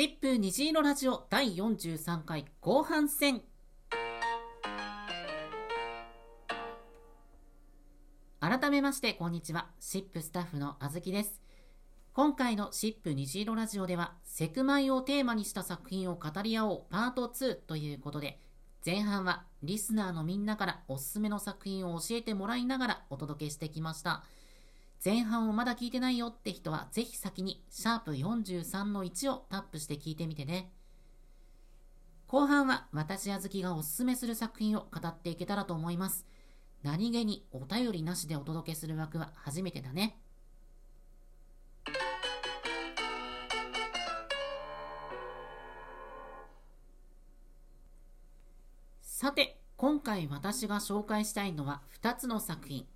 シップ虹色ラジオ第43回後半戦。改めましてこんにちは。シップスタッフのあずきです。今回のシップ虹色ラジオではセクマイをテーマにした作品を語り合おうパート2ということで前半はリスナーのみんなからおすすめの作品を教えてもらいながらお届けしてきました。前半をまだ聞いてないよって人はぜひ先にシャープ43の1をタップして聞いてみてね。後半は私あずきがおすすめする作品を語っていけたらと思います。何気にお便りなしでお届けする枠は初めてだね。さて、今回私が紹介したいのは2つの作品。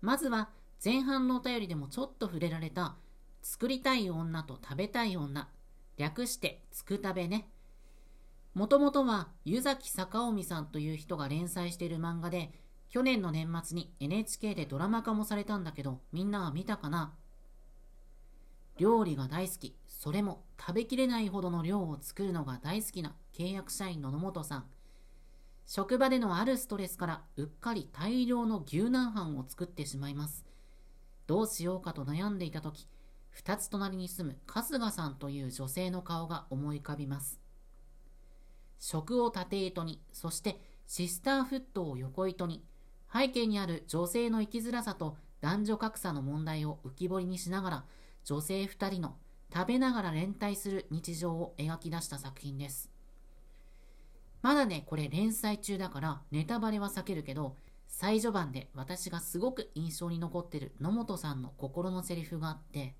まずは前半のお便りでもちょっと触れられた作りたい女と食べたい女。略してつくたべね。もともとは湯崎坂臣さんという人が連載している漫画で去年の年末に NHK でドラマ化もされたんだけどみんなは見たかな料理が大好き、それも食べきれないほどの量を作るのが大好きな契約社員の野本さん。職場でのあるストレスからうっかり大量の牛南飯を作ってしまいます。どうしようかと悩んでいた時、二つ隣に住む春日さんという女性の顔が思い浮かびます。食を縦糸に、そしてシスターフットを横糸に、背景にある女性の生きづらさと男女格差の問題を浮き彫りにしながら、女性二人の食べながら連帯する日常を描き出した作品です。まだね、これ連載中だからネタバレは避けるけど、最序盤で私がすごく印象に残ってる野本さんの心のセリフがあって、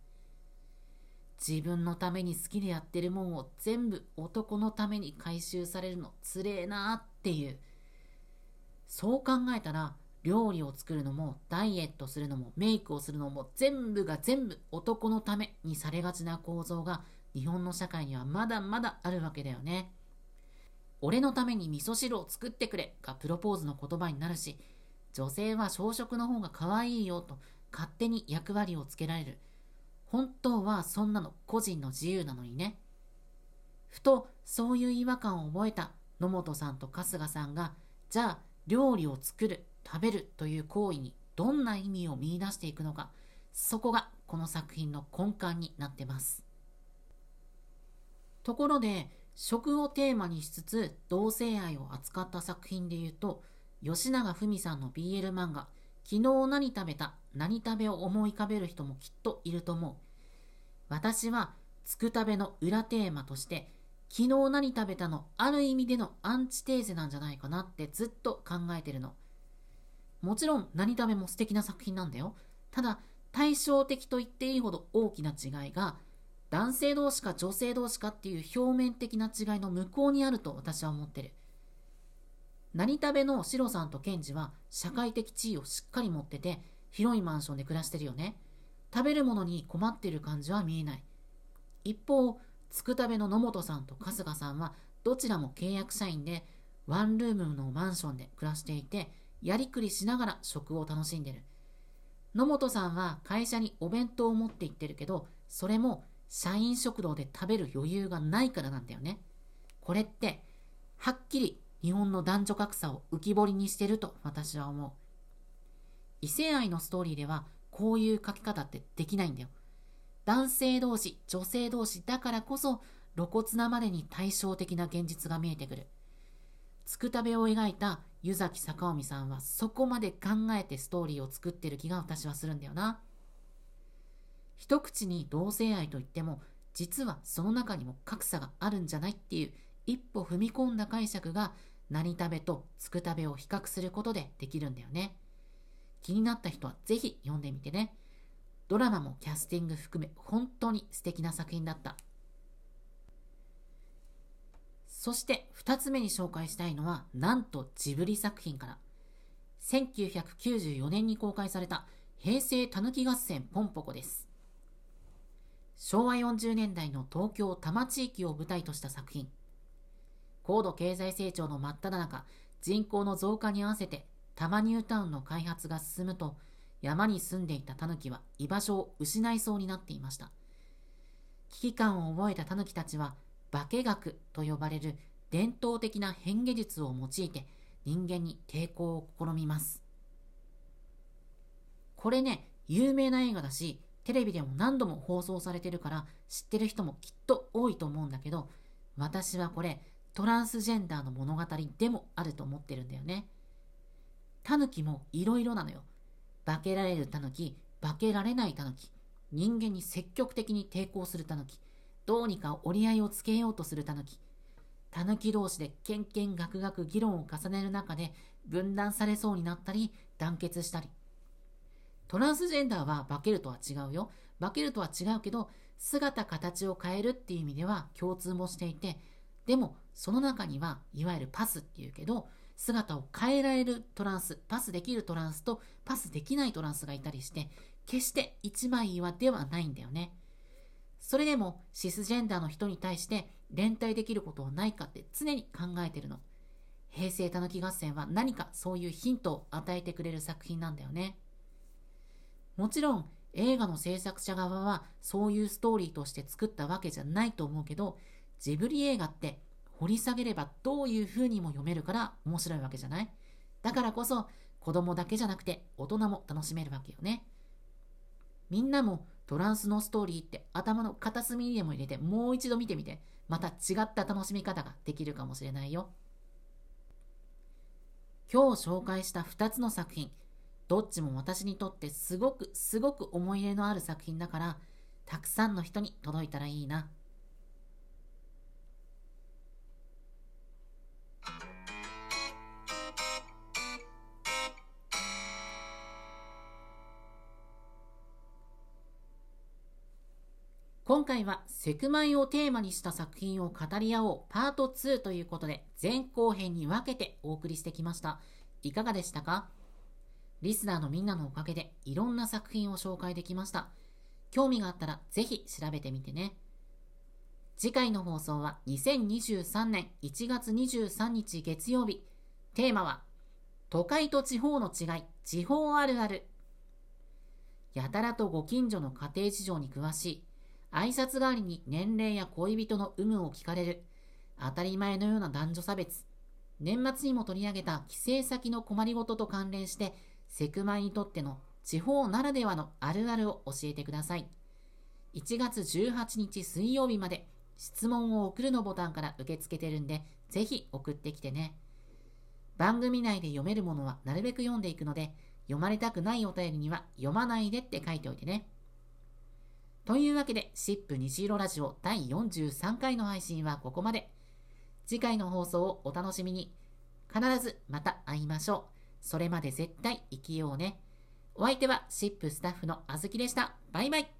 自分のために好きでやってるもんを全部男のために回収されるのつれえなっていう。そう考えたら、料理を作るのもダイエットするのもメイクをするのも全部が全部男のためにされがちな構造が日本の社会にはまだまだあるわけだよね。俺のために味噌汁を作ってくれがプロポーズの言葉になるし、女性は朝食の方が可愛いよと勝手に役割をつけられる。本当はそんなの個人の自由なのにね。ふとそういう違和感を覚えた野本さんと春日さんが、じゃあ料理を作る、食べるという行為にどんな意味を見出していくのか、そこがこの作品の根幹になってます。ところで、食をテーマにしつつ同性愛を扱った作品で言うと吉永文さんの BL 漫画「昨日何食べた何食べ」を思い浮かべる人もきっといると思う。私はつくたべの裏テーマとして昨日何食べたのある意味でのアンチテーゼなんじゃないかなってずっと考えてるの。もちろん何食べも素敵な作品なんだよ。ただ対照的と言っていいほど大きな違いが男性同士か女性同士かっていう表面的な違いの向こうにあると私は思ってる。何食べのシロさんとケンジは社会的地位をしっかり持ってて広いマンションで暮らしてるよね。食べるものに困ってる感じは見えない。一方、つくたべの野本さんと春日さんはどちらも契約社員でワンルームのマンションで暮らしていてやりくりしながら食を楽しんでる。野本さんは会社にお弁当を持って行ってるけどそれも社員食堂で食べる余裕がないからなんだよね。これって、はっきり日本の男女格差を浮き彫りにしてると私は思う。異性愛のストーリーではこういう書き方ってできないんだよ。男性同士、女性同士だからこそ露骨なまでに対照的な現実が見えてくる。つくたべを描いた湯崎坂臣さんはそこまで考えてストーリーを作ってる気が私はするんだよな。一口に同性愛といっても実はその中にも格差があるんじゃないっていう一歩踏み込んだ解釈が何食べとつく食べを比較することでできるんだよね。気になった人はぜひ読んでみてね。ドラマもキャスティング含め本当に素敵な作品だった。そして2つ目に紹介したいのはなんとジブリ作品から。1994年に公開された平成たぬき合戦ポンポコです。昭和40年代の東京多摩地域を舞台とした作品。高度経済成長の真っ只中、人口の増加に合わせて多摩ニュータウンの開発が進むと、山に住んでいたタヌキは居場所を失いそうになっていました。危機感を覚えたタヌキたちは化学と呼ばれる伝統的な変化術を用いて人間に抵抗を試みます。これね、有名な映画だし、テレビでも何度も放送されてるから知ってる人もきっと多いと思うんだけど、私はこれトランスジェンダーの物語でもあると思ってるんだよね。タヌキもいろいろなのよ。化けられるタヌキ、化けられないタヌキ、人間に積極的に抵抗するタヌキ、どうにか折り合いをつけようとするタヌキ、タヌキ同士でけんけんがくがく議論を重ねる中で分断されそうになったり団結したり。トランスジェンダーは化けるとは違うよ。化けるとは違うけど、姿形を変えるっていう意味では共通もしていて、でもその中にはいわゆるパスっていうけど、姿を変えられるトランス、パスできるトランスとパスできないトランスがいたりして、決して一枚岩ではないんだよね。それでもシスジェンダーの人に対して連帯できることはないかって常に考えてるの。平成たぬき合戦は何かそういうヒントを与えてくれる作品なんだよね。もちろん映画の制作者側はそういうストーリーとして作ったわけじゃないと思うけど、ジブリ映画って掘り下げればどういう風にも読めるから面白いわけじゃない？だからこそ子供だけじゃなくて大人も楽しめるわけよね。みんなもトランスのストーリーって頭の片隅にでも入れてもう一度見てみて、また違った楽しみ方ができるかもしれないよ。今日紹介した2つの作品、どっちも私にとってすごくすごく思い入れのある作品だから、たくさんの人に届いたらいいな。今回はセクマイをテーマにした作品を語り合おうパート2ということで前後編に分けてお送りしてきました。いかがでしたか？リスナーのみんなのおかげでいろんな作品を紹介できました。興味があったらぜひ調べてみてね。次回の放送は2023年1月23日月曜日。テーマは都会と地方の違い、地方あるある。やたらとご近所の家庭事情に詳しい。挨拶代わりに年齢や恋人の有無を聞かれる。当たり前のような男女差別。年末にも取り上げた帰省先の困りごとと関連してセクマイにとっての地方ならではのあるあるを教えてください。1月18日水曜日まで質問を送るのボタンから受け付けてるんで、ぜひ送ってきてね。番組内で読めるものはなるべく読んでいくので、読まれたくないお便りには読まないでって書いておいてね。というわけで、シップ虹色ラジオ第43回の配信はここまで。次回の放送をお楽しみに。必ずまた会いましょう。それまで絶対生きようね。お相手はシップスタッフのあずきでした。バイバイ。